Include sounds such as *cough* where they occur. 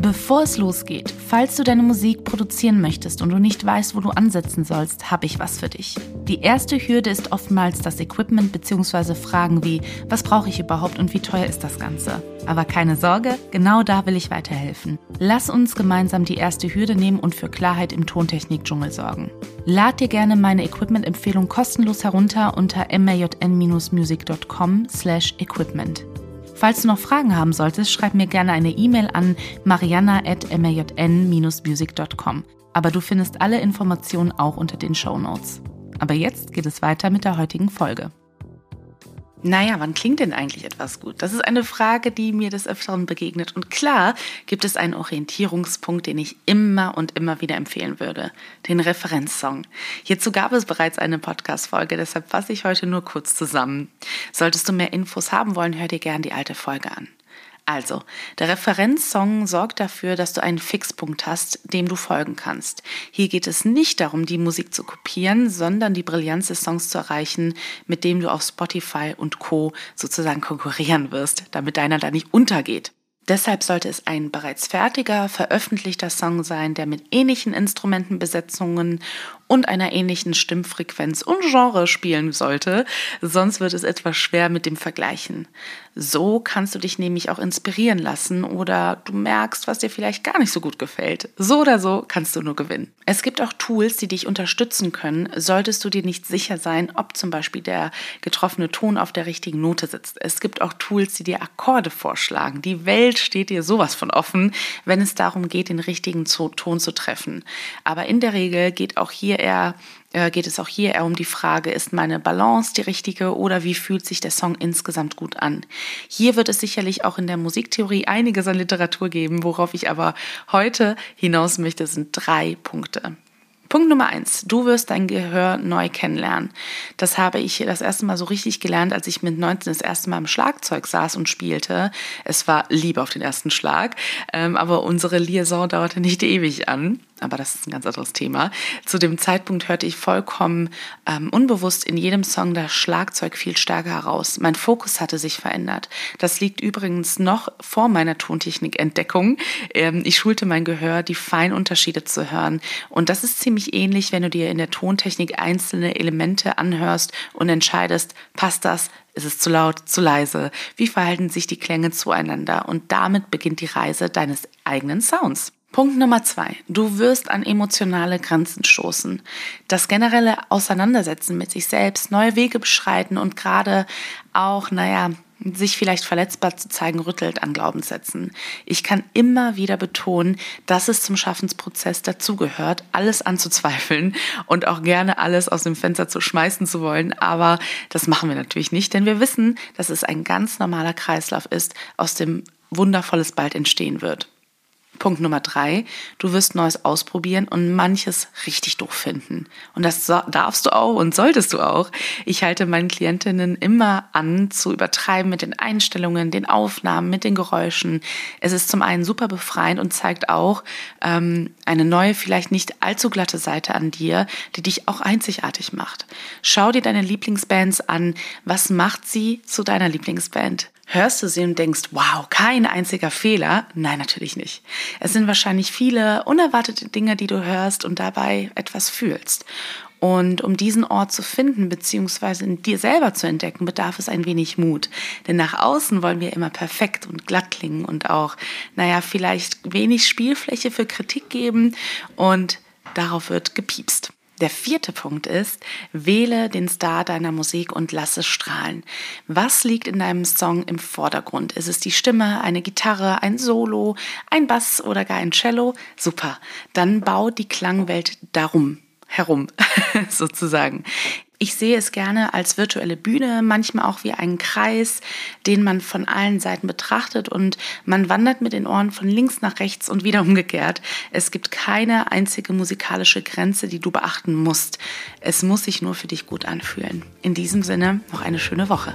Bevor es losgeht, falls du deine Musik produzieren möchtest und du nicht weißt, wo du ansetzen sollst, habe ich was für dich. Die erste Hürde ist oftmals das Equipment bzw. Fragen wie, was brauche ich überhaupt und wie teuer ist das Ganze? Aber keine Sorge, genau da will ich weiterhelfen. Lass uns gemeinsam die erste Hürde nehmen und für Klarheit im Tontechnik-Dschungel sorgen. Lad dir gerne meine Equipment-Empfehlung kostenlos herunter unter majn-music.com slash equipment. Falls du noch Fragen haben solltest, schreib mir gerne eine E-Mail an mariana.majn-music.com. Aber du findest alle Informationen auch unter den Show Notes. Aber jetzt geht es weiter mit der heutigen Folge. Naja, wann klingt denn eigentlich etwas gut? Das ist eine Frage, die mir des Öfteren begegnet. Und klar gibt es einen Orientierungspunkt, den ich immer und immer wieder empfehlen würde. Den Referenzsong. Hierzu gab es bereits eine Podcast-Folge, deshalb fasse ich heute nur kurz zusammen. Solltest du mehr Infos haben wollen, hör dir gern die alte Folge an. Also, der Referenzsong sorgt dafür, dass du einen Fixpunkt hast, dem du folgen kannst. Hier geht es nicht darum, die Musik zu kopieren, sondern die Brillanz des Songs zu erreichen, mit dem du auf Spotify und Co. sozusagen konkurrieren wirst, damit deiner da nicht untergeht. Deshalb sollte es ein bereits fertiger, veröffentlichter Song sein, der mit ähnlichen Instrumentenbesetzungen und einer ähnlichen Stimmfrequenz und Genre spielen sollte, sonst wird es etwas schwer mit dem Vergleichen. So kannst du dich nämlich auch inspirieren lassen oder du merkst, was dir vielleicht gar nicht so gut gefällt. So oder so kannst du nur gewinnen. Es gibt auch Tools, die dich unterstützen können, solltest du dir nicht sicher sein, ob zum Beispiel der getroffene Ton auf der richtigen Note sitzt. Es gibt auch Tools, die dir Akkorde vorschlagen. Die Welt steht dir sowas von offen, wenn es darum geht, den richtigen Ton zu treffen. Aber in der Regel geht auch hier eher äh, geht es auch hier eher um die Frage, ist meine Balance die richtige oder wie fühlt sich der Song insgesamt gut an? Hier wird es sicherlich auch in der Musiktheorie einiges an Literatur geben, worauf ich aber heute hinaus möchte, sind drei Punkte. Punkt Nummer eins. Du wirst dein Gehör neu kennenlernen. Das habe ich das erste Mal so richtig gelernt, als ich mit 19 das erste Mal im Schlagzeug saß und spielte. Es war Liebe auf den ersten Schlag, ähm, aber unsere Liaison dauerte nicht ewig an aber das ist ein ganz anderes Thema. Zu dem Zeitpunkt hörte ich vollkommen ähm, unbewusst in jedem Song das Schlagzeug viel stärker heraus. Mein Fokus hatte sich verändert. Das liegt übrigens noch vor meiner Tontechnik-Entdeckung. Ähm, ich schulte mein Gehör, die feinen Unterschiede zu hören. Und das ist ziemlich ähnlich, wenn du dir in der Tontechnik einzelne Elemente anhörst und entscheidest, passt das, ist es zu laut, zu leise? Wie verhalten sich die Klänge zueinander? Und damit beginnt die Reise deines eigenen Sounds. Punkt Nummer zwei. Du wirst an emotionale Grenzen stoßen. Das generelle Auseinandersetzen mit sich selbst, neue Wege beschreiten und gerade auch, naja, sich vielleicht verletzbar zu zeigen, rüttelt an Glaubenssätzen. Ich kann immer wieder betonen, dass es zum Schaffensprozess dazugehört, alles anzuzweifeln und auch gerne alles aus dem Fenster zu schmeißen zu wollen. Aber das machen wir natürlich nicht, denn wir wissen, dass es ein ganz normaler Kreislauf ist, aus dem Wundervolles bald entstehen wird. Punkt Nummer drei, du wirst Neues ausprobieren und manches richtig doof finden. Und das darfst du auch und solltest du auch. Ich halte meinen Klientinnen immer an, zu übertreiben mit den Einstellungen, den Aufnahmen, mit den Geräuschen. Es ist zum einen super befreiend und zeigt auch ähm, eine neue, vielleicht nicht allzu glatte Seite an dir, die dich auch einzigartig macht. Schau dir deine Lieblingsbands an. Was macht sie zu deiner Lieblingsband? Hörst du sie und denkst, wow, kein einziger Fehler? Nein, natürlich nicht. Es sind wahrscheinlich viele unerwartete Dinge, die du hörst und dabei etwas fühlst. Und um diesen Ort zu finden, beziehungsweise in dir selber zu entdecken, bedarf es ein wenig Mut. Denn nach außen wollen wir immer perfekt und glatt klingen und auch, naja, vielleicht wenig Spielfläche für Kritik geben und darauf wird gepiepst. Der vierte Punkt ist, wähle den Star deiner Musik und lasse strahlen. Was liegt in deinem Song im Vordergrund? Ist es die Stimme, eine Gitarre, ein Solo, ein Bass oder gar ein Cello? Super. Dann bau die Klangwelt darum herum, *laughs* sozusagen. Ich sehe es gerne als virtuelle Bühne, manchmal auch wie einen Kreis, den man von allen Seiten betrachtet und man wandert mit den Ohren von links nach rechts und wieder *laughs* umgekehrt. Es gibt keine einzige musikalische Grenze, die du beachten musst. Es muss sich nur für dich gut anfühlen. In diesem Sinne noch eine schöne Woche.